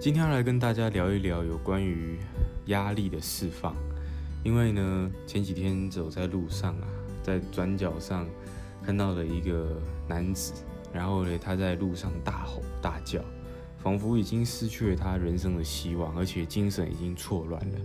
今天要来跟大家聊一聊有关于压力的释放。因为呢，前几天走在路上啊，在转角上看到了一个男子，然后呢，他在路上大吼大叫，仿佛已经失去了他人生的希望，而且精神已经错乱了。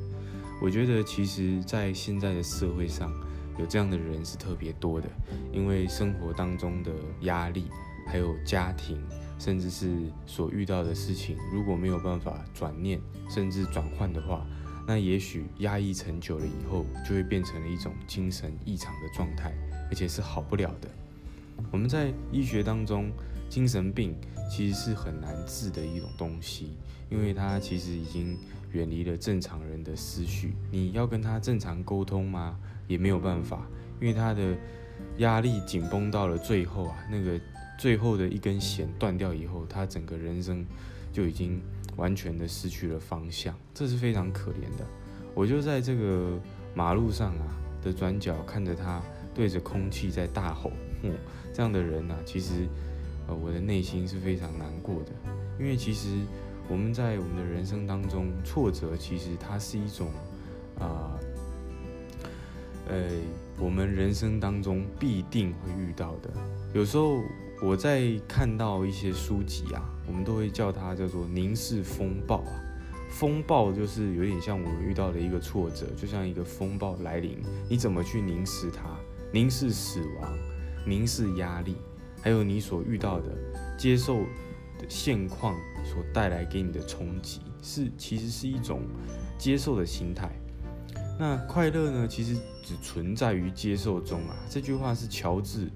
我觉得，其实，在现在的社会上，有这样的人是特别多的，因为生活当中的压力，还有家庭。甚至是所遇到的事情，如果没有办法转念，甚至转换的话，那也许压抑成久了以后，就会变成了一种精神异常的状态，而且是好不了的。我们在医学当中，精神病其实是很难治的一种东西，因为它其实已经远离了正常人的思绪。你要跟他正常沟通吗？也没有办法，因为他的压力紧绷到了最后啊，那个。最后的一根弦断掉以后，他整个人生就已经完全的失去了方向，这是非常可怜的。我就在这个马路上啊的转角看着他对着空气在大吼，哼，这样的人呢，其实呃我的内心是非常难过的，因为其实我们在我们的人生当中，挫折其实它是一种啊，呃，我们人生当中必定会遇到的，有时候。我在看到一些书籍啊，我们都会叫它叫做凝视风暴啊。风暴就是有点像我们遇到的一个挫折，就像一个风暴来临，你怎么去凝视它？凝视死亡，凝视压力，还有你所遇到的接受的现况所带来给你的冲击，是其实是一种接受的心态。那快乐呢？其实只存在于接受中啊。这句话是乔治。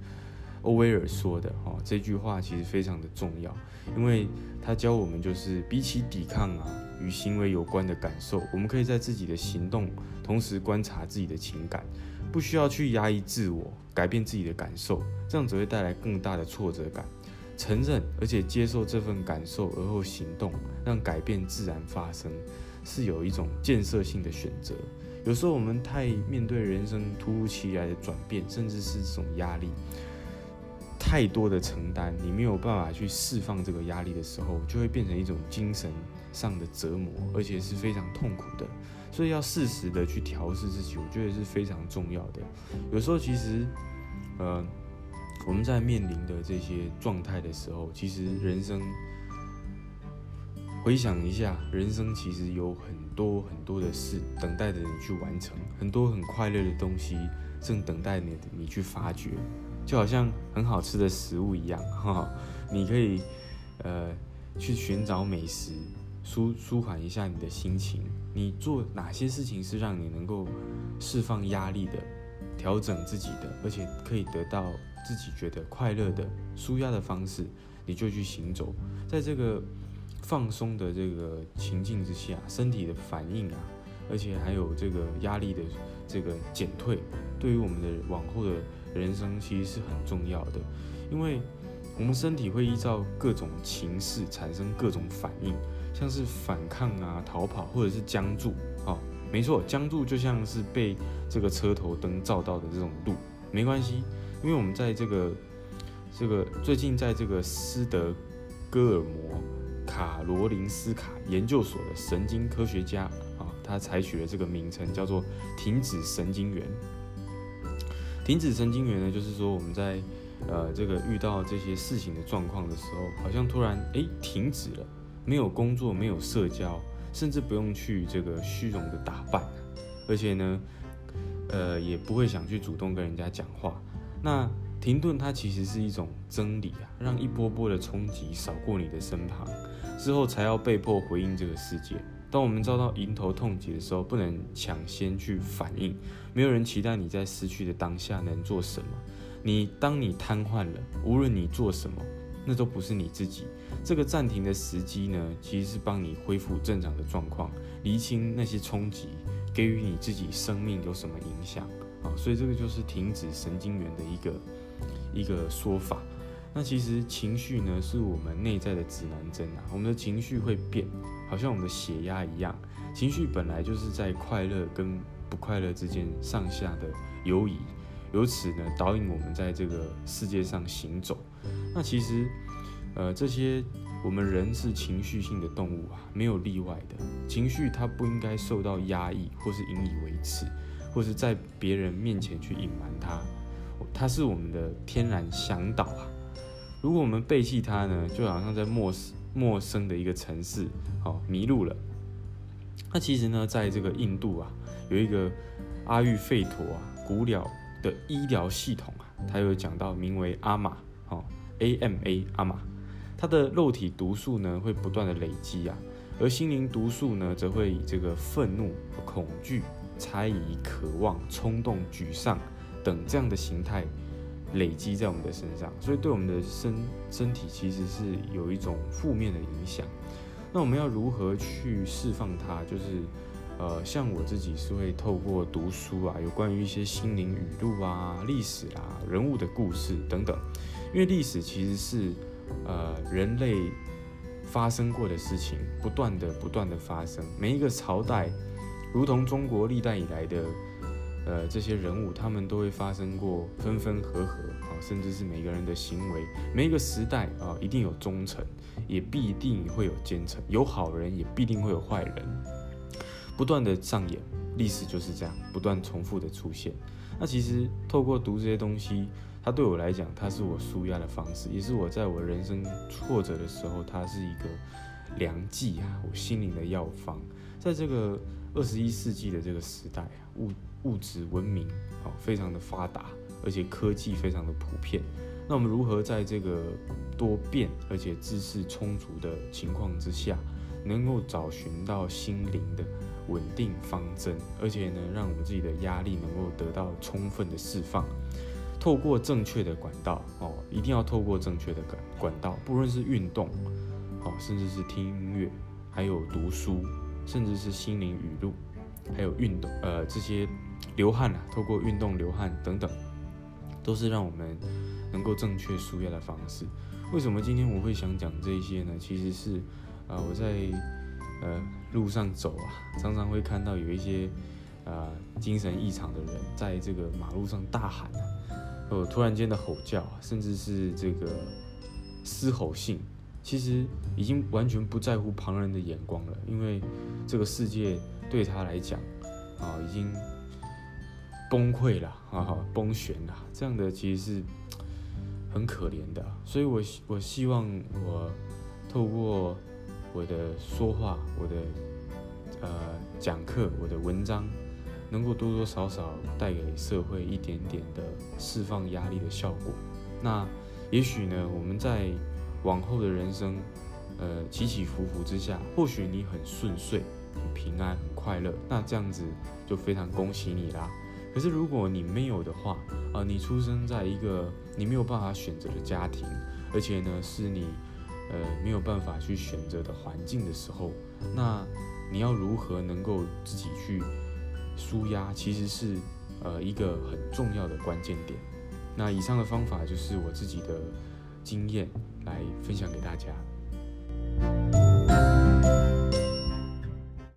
欧威尔说的哈，这句话其实非常的重要，因为他教我们就是比起抵抗啊与行为有关的感受，我们可以在自己的行动同时观察自己的情感，不需要去压抑自我，改变自己的感受，这样只会带来更大的挫折感。承认而且接受这份感受而后行动，让改变自然发生，是有一种建设性的选择。有时候我们太面对人生突如其来的转变，甚至是这种压力。太多的承担，你没有办法去释放这个压力的时候，就会变成一种精神上的折磨，而且是非常痛苦的。所以要适时的去调试自己，我觉得是非常重要的。有时候其实，呃，我们在面临的这些状态的时候，其实人生回想一下，人生其实有很多很多的事等待着你去完成，很多很快乐的东西正等待你你去发掘。就好像很好吃的食物一样，哈，你可以，呃，去寻找美食，舒舒缓一下你的心情。你做哪些事情是让你能够释放压力的，调整自己的，而且可以得到自己觉得快乐的、舒压的方式，你就去行走。在这个放松的这个情境之下，身体的反应啊，而且还有这个压力的这个减退，对于我们的往后的。人生其实是很重要的，因为我们身体会依照各种情势产生各种反应，像是反抗啊、逃跑，或者是僵住。哦，没错，僵住就像是被这个车头灯照到的这种路，没关系，因为我们在这个这个最近在这个斯德哥尔摩卡罗林斯卡研究所的神经科学家啊，他采取了这个名称，叫做停止神经元。停止神经元呢，就是说我们在呃这个遇到这些事情的状况的时候，好像突然哎停止了，没有工作，没有社交，甚至不用去这个虚荣的打扮，而且呢，呃也不会想去主动跟人家讲话。那停顿它其实是一种真理啊，让一波波的冲击扫过你的身旁之后，才要被迫回应这个世界。当我们遭到迎头痛击的时候，不能抢先去反应。没有人期待你在失去的当下能做什么。你当你瘫痪了，无论你做什么，那都不是你自己。这个暂停的时机呢，其实是帮你恢复正常的状况，厘清那些冲击给予你自己生命有什么影响啊。所以这个就是停止神经元的一个一个说法。那其实情绪呢，是我们内在的指南针啊。我们的情绪会变，好像我们的血压一样。情绪本来就是在快乐跟不快乐之间上下的游移，由此呢导引我们在这个世界上行走。那其实，呃，这些我们人是情绪性的动物啊，没有例外的。情绪它不应该受到压抑，或是引以为耻，或是在别人面前去隐瞒它。它是我们的天然向导啊。如果我们背弃它呢，就好像在漠视陌生的一个城市，哦，迷路了。那其实呢，在这个印度啊，有一个阿育吠陀啊，古鸟的医疗系统啊，它有讲到名为阿玛，哦，A M A 阿玛，它的肉体毒素呢会不断的累积啊，而心灵毒素呢则会以这个愤怒、恐惧、猜疑、渴望、冲动、沮丧等这样的形态。累积在我们的身上，所以对我们的身身体其实是有一种负面的影响。那我们要如何去释放它？就是，呃，像我自己是会透过读书啊，有关于一些心灵语录啊、历史啦、人物的故事等等。因为历史其实是，呃，人类发生过的事情，不断的、不断的发生。每一个朝代，如同中国历代以来的。呃，这些人物他们都会发生过分分合合啊，甚至是每个人的行为，每一个时代啊，一定有忠臣，也必定会有奸臣，有好人也必定会有坏人，不断的上演，历史就是这样，不断重复的出现。那其实透过读这些东西，它对我来讲，它是我舒压的方式，也是我在我人生挫折的时候，它是一个良剂啊，我心灵的药方。在这个二十一世纪的这个时代啊，物物质文明啊，非常的发达，而且科技非常的普遍。那我们如何在这个多变而且知识充足的情况之下，能够找寻到心灵的稳定方针，而且呢，让我们自己的压力能够得到充分的释放？透过正确的管道哦，一定要透过正确的管管道，不论是运动，哦，甚至是听音乐，还有读书，甚至是心灵语录。还有运动，呃，这些流汗啊，透过运动流汗等等，都是让我们能够正确舒压的方式。为什么今天我会想讲这些呢？其实是，呃，我在呃路上走啊，常常会看到有一些呃精神异常的人，在这个马路上大喊啊，呃，突然间的吼叫啊，甚至是这个嘶吼性，其实已经完全不在乎旁人的眼光了，因为这个世界。对他来讲，啊，已经崩溃了，啊，崩悬了，这样的其实是很可怜的。所以，我我希望我透过我的说话、我的呃讲课、我的文章，能够多多少少带给社会一点点的释放压力的效果。那也许呢，我们在往后的人生，呃，起起伏伏之下，或许你很顺遂。很平安，很快乐，那这样子就非常恭喜你啦。可是如果你没有的话，啊，你出生在一个你没有办法选择的家庭，而且呢是你呃没有办法去选择的环境的时候，那你要如何能够自己去舒压，其实是呃一个很重要的关键点。那以上的方法就是我自己的经验来分享给大家。